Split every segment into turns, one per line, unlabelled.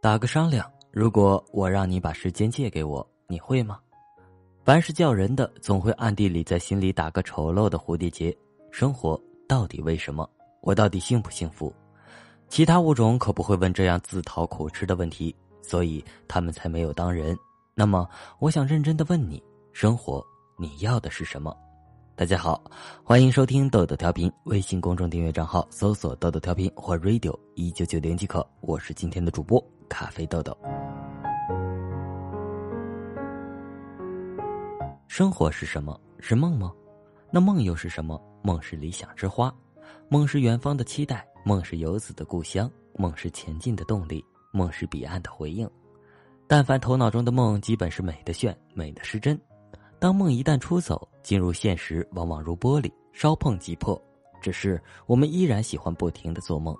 打个商量，如果我让你把时间借给我，你会吗？凡是叫人的，总会暗地里在心里打个丑陋的蝴蝶结。生活到底为什么？我到底幸不幸福？其他物种可不会问这样自讨苦吃的问题，所以他们才没有当人。那么，我想认真的问你：生活，你要的是什么？大家好，欢迎收听豆豆调频，微信公众订阅账号搜索“豆豆调频”或 “radio 一九九零”即可。我是今天的主播咖啡豆豆。生活是什么？是梦吗？那梦又是什么？梦是理想之花，梦是远方的期待，梦是游子的故乡，梦是前进的动力，梦是彼岸的回应。但凡头脑中的梦，基本是美的炫，美的失真。当梦一旦出走，进入现实，往往如玻璃，稍碰即破。只是我们依然喜欢不停的做梦，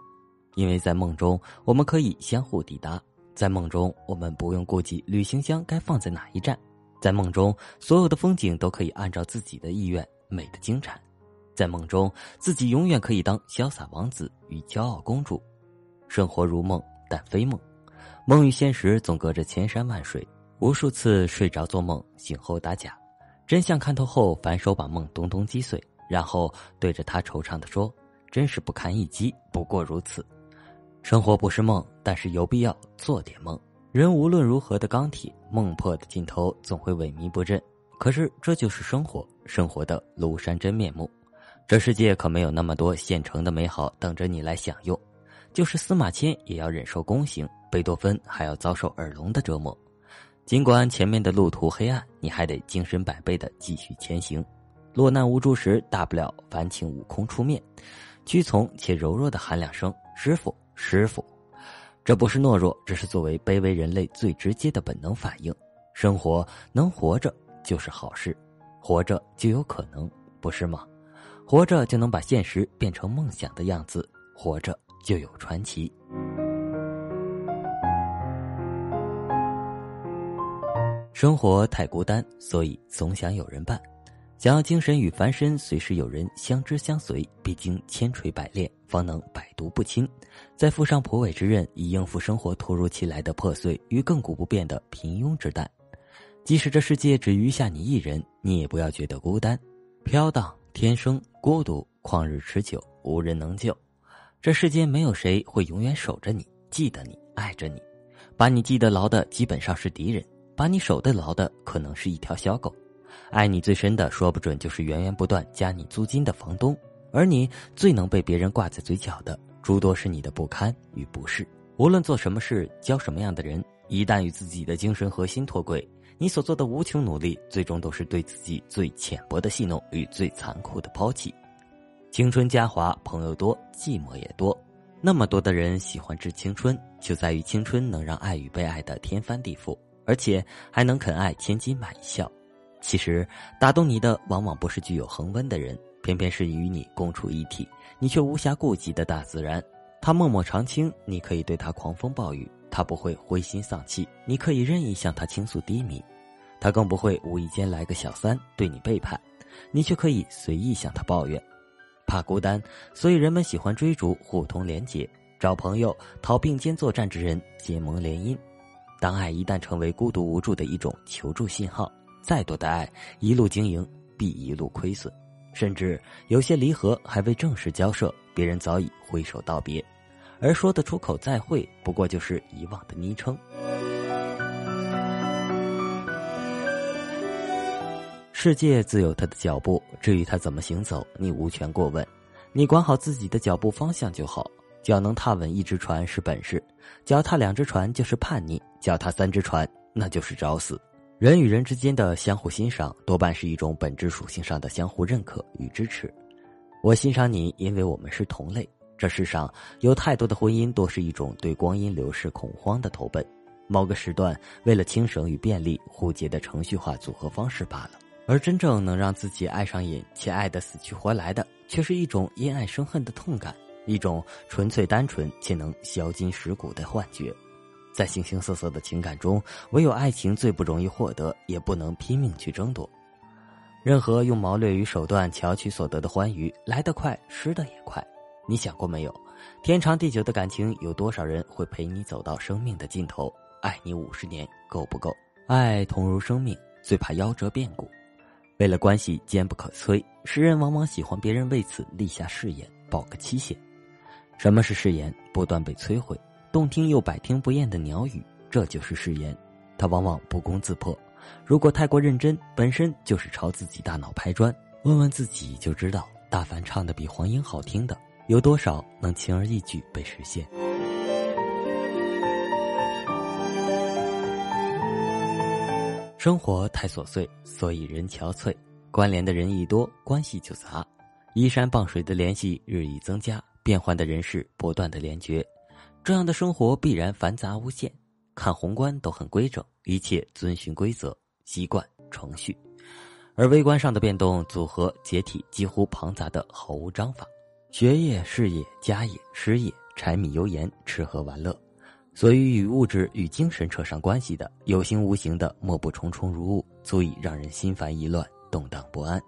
因为在梦中我们可以相互抵达，在梦中我们不用顾及旅行箱该放在哪一站，在梦中所有的风景都可以按照自己的意愿美的精彩，在梦中自己永远可以当潇洒王子与骄傲公主。生活如梦，但非梦，梦与现实总隔着千山万水，无数次睡着做梦，醒后打假。真相看透后，反手把梦咚咚击碎，然后对着他惆怅的说：“真是不堪一击，不过如此。生活不是梦，但是有必要做点梦。人无论如何的钢铁，梦破的尽头总会萎靡不振。可是这就是生活，生活的庐山真面目。这世界可没有那么多现成的美好等着你来享用，就是司马迁也要忍受宫刑，贝多芬还要遭受耳聋的折磨。”尽管前面的路途黑暗，你还得精神百倍的继续前行。落难无助时，大不了烦请悟空出面，屈从且柔弱的喊两声“师傅，师傅”。这不是懦弱，这是作为卑微人类最直接的本能反应。生活能活着就是好事，活着就有可能，不是吗？活着就能把现实变成梦想的样子，活着就有传奇。生活太孤单，所以总想有人伴。想要精神与凡身随时有人相知相随，必经千锤百炼，方能百毒不侵。再附上婆尾之刃，以应付生活突如其来的破碎与亘古不变的平庸之担。即使这世界只余下你一人，你也不要觉得孤单。飘荡天生孤独，旷日持久，无人能救。这世间没有谁会永远守着你，记得你，爱着你。把你记得牢的，基本上是敌人。把你守得牢的，可能是一条小狗；爱你最深的，说不准就是源源不断加你租金的房东。而你最能被别人挂在嘴角的，诸多是你的不堪与不适。无论做什么事，交什么样的人，一旦与自己的精神核心脱轨，你所做的无穷努力，最终都是对自己最浅薄的戏弄与最残酷的抛弃。青春嘉华，朋友多，寂寞也多。那么多的人喜欢致青春，就在于青春能让爱与被爱的天翻地覆。而且还能肯爱千金买一笑，其实打动你的往往不是具有恒温的人，偏偏是与你共处一体，你却无暇顾及的大自然。他默默长青，你可以对他狂风暴雨，他不会灰心丧气，你可以任意向他倾诉低迷，他更不会无意间来个小三对你背叛，你却可以随意向他抱怨。怕孤单，所以人们喜欢追逐互通连结，找朋友讨并肩作战之人结盟联姻。当爱一旦成为孤独无助的一种求助信号，再多的爱一路经营必一路亏损，甚至有些离合还未正式交涉，别人早已挥手道别，而说得出口再会，不过就是遗忘的昵称。世界自有他的脚步，至于他怎么行走，你无权过问，你管好自己的脚步方向就好。脚能踏稳一只船是本事，脚踏两只船就是叛逆，脚踏三只船那就是找死。人与人之间的相互欣赏，多半是一种本质属性上的相互认可与支持。我欣赏你，因为我们是同类。这世上有太多的婚姻，多是一种对光阴流逝恐慌的投奔，某个时段为了轻省与便利互结的程序化组合方式罢了。而真正能让自己爱上瘾且爱得死去活来的，却是一种因爱生恨的痛感。一种纯粹单纯且能销金蚀骨的幻觉，在形形色色的情感中，唯有爱情最不容易获得，也不能拼命去争夺。任何用谋略与手段巧取所得的欢愉，来得快，失得也快。你想过没有？天长地久的感情，有多少人会陪你走到生命的尽头？爱你五十年够不够？爱同如生命，最怕夭折变故。为了关系坚不可摧，世人往往喜欢别人为此立下誓言，保个期限。什么是誓言？不断被摧毁，动听又百听不厌的鸟语，这就是誓言。它往往不攻自破。如果太过认真，本身就是朝自己大脑拍砖。问问自己就知道，大凡唱的比黄莺好听的，有多少能轻而易举被实现？生活太琐碎，所以人憔悴。关联的人一多，关系就杂。依山傍水的联系日益增加，变换的人事不断的连绝，这样的生活必然繁杂无限。看宏观都很规整，一切遵循规则、习惯、程序；而微观上的变动、组合、解体几乎庞杂的毫无章法。学业、事业、家业、失业、柴米油盐、吃喝玩乐。所以，与物质与精神扯上关系的，有形无形的，莫不重重如雾，足以让人心烦意乱、动荡不安。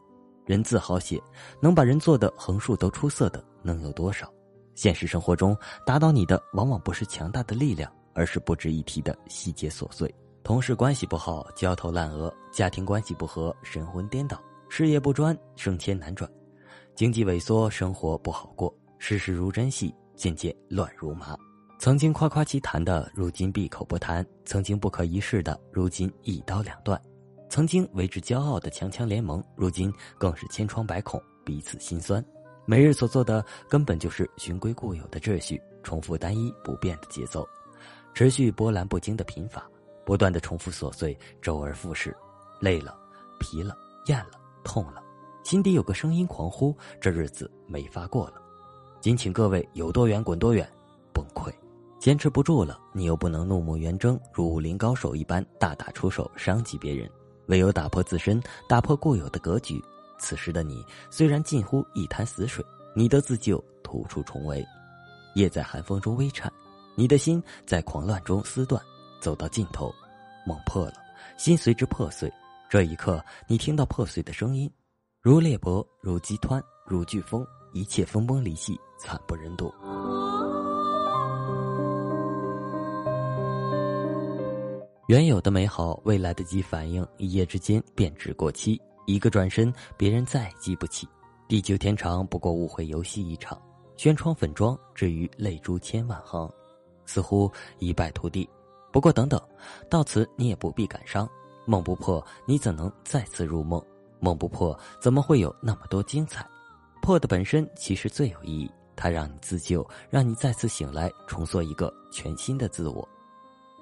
人字好写，能把人做的横竖都出色的，能有多少？现实生活中，打倒你的往往不是强大的力量，而是不值一提的细节琐碎。同事关系不好，焦头烂额；家庭关系不和，神魂颠倒；事业不专，升迁难转；经济萎缩，生活不好过；事事如针细，渐渐乱如麻。曾经夸夸其谈的，如今闭口不谈；曾经不可一世的，如今一刀两断；曾经为之骄傲的强强联盟，如今更是千疮百孔，彼此心酸。每日所做的根本就是循规固有的秩序，重复单一不变的节奏，持续波澜不惊的贫乏，不断的重复琐碎，周而复始。累了，疲了，厌了，痛了，心底有个声音狂呼：这日子没法过了。敬请各位有多远滚多远，崩溃。坚持不住了，你又不能怒目圆睁，如武林高手一般大打出手伤及别人，唯有打破自身，打破固有的格局。此时的你虽然近乎一潭死水，你的自救突出重围。叶在寒风中微颤，你的心在狂乱中撕断，走到尽头，梦破了，心随之破碎。这一刻，你听到破碎的声音，如裂帛，如激湍，如飓风，一切分崩离析，惨不忍睹。原有的美好，未来的及反应，一夜之间变质过期。一个转身，别人再记不起。地久天长，不过误会游戏一场。轩窗粉妆，至于泪珠千万行，似乎一败涂地。不过等等，到此你也不必感伤。梦不破，你怎能再次入梦？梦不破，怎么会有那么多精彩？破的本身其实最有意义，它让你自救，让你再次醒来，重塑一个全新的自我。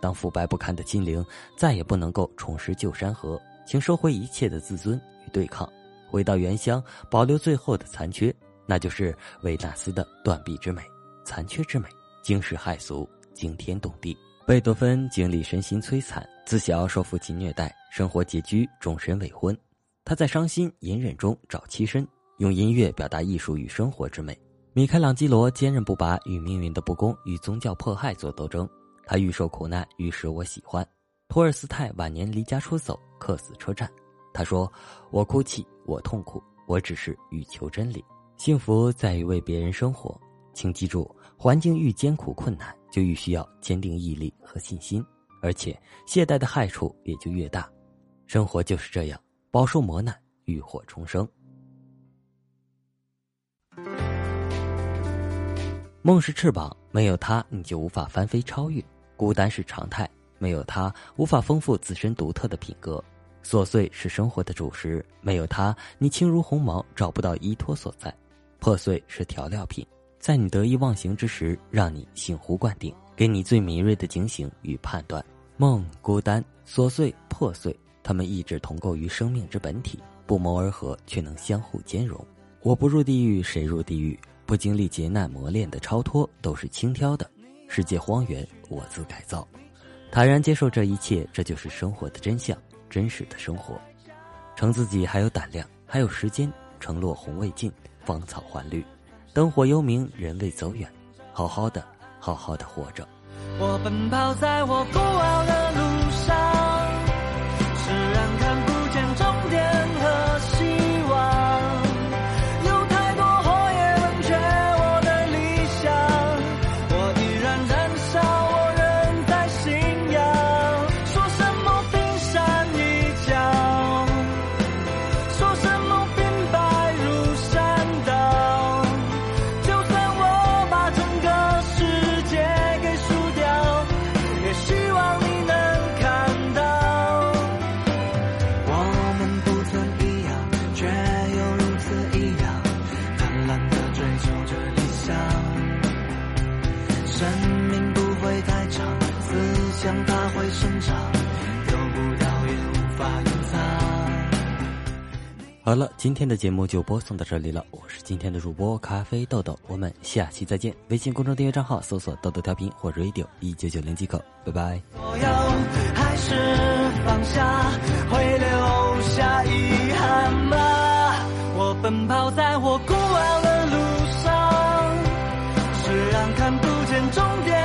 当腐败不堪的心灵再也不能够重拾旧山河，请收回一切的自尊与对抗，回到原乡，保留最后的残缺，那就是维纳斯的断臂之美、残缺之美，惊世骇俗、惊天动地。贝多芬经历身心摧残，自小受父亲虐待，生活拮据，终身未婚。他在伤心隐忍中找栖身，用音乐表达艺术与生活之美。米开朗基罗坚韧不拔，与命运的不公与宗教迫害做斗争。他愈受苦难，愈使我喜欢。托尔斯泰晚年离家出走，客死车站。他说：“我哭泣，我痛苦，我只是欲求真理。幸福在于为别人生活。请记住，环境愈艰苦困难，就愈需要坚定毅力和信心，而且懈怠的害处也就越大。生活就是这样，饱受磨难，浴火重生。梦是翅膀，没有它，你就无法翻飞超越。”孤单是常态，没有它无法丰富自身独特的品格。琐碎是生活的主食，没有它，你轻如鸿毛，找不到依托所在。破碎是调料品，在你得意忘形之时，让你醒醐灌顶，给你最敏锐的警醒与判断。梦、孤单、琐碎、破碎，它们一直同构于生命之本体，不谋而合，却能相互兼容。我不入地狱，谁入地狱？不经历劫难磨练的超脱，都是轻佻的。世界荒原，我自改造，坦然接受这一切，这就是生活的真相，真实的生活。称自己还有胆量，还有时间。承落红未尽，芳草还绿，灯火幽明，人未走远。好好的，好好的活着。
我奔跑在我孤傲的路
好了，今天的节目就播送到这里了。我是今天的主播咖啡豆豆，我们下期再见。微信公众订阅账号搜索“豆豆调频”或 “radio 一九九零”即可。拜拜。
所有还是放下，会留下遗憾吗？我奔跑在我孤傲的路上，是让看不见终点。